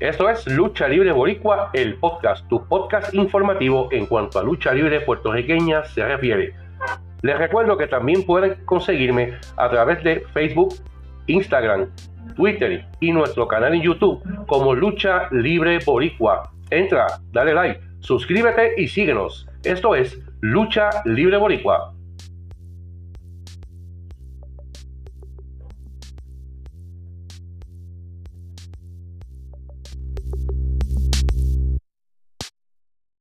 Esto es Lucha Libre Boricua, el podcast, tu podcast informativo en cuanto a lucha libre puertorriqueña se refiere. Les recuerdo que también pueden conseguirme a través de Facebook, Instagram, Twitter y nuestro canal en YouTube como Lucha Libre Boricua. Entra, dale like, suscríbete y síguenos. Esto es Lucha Libre Boricua.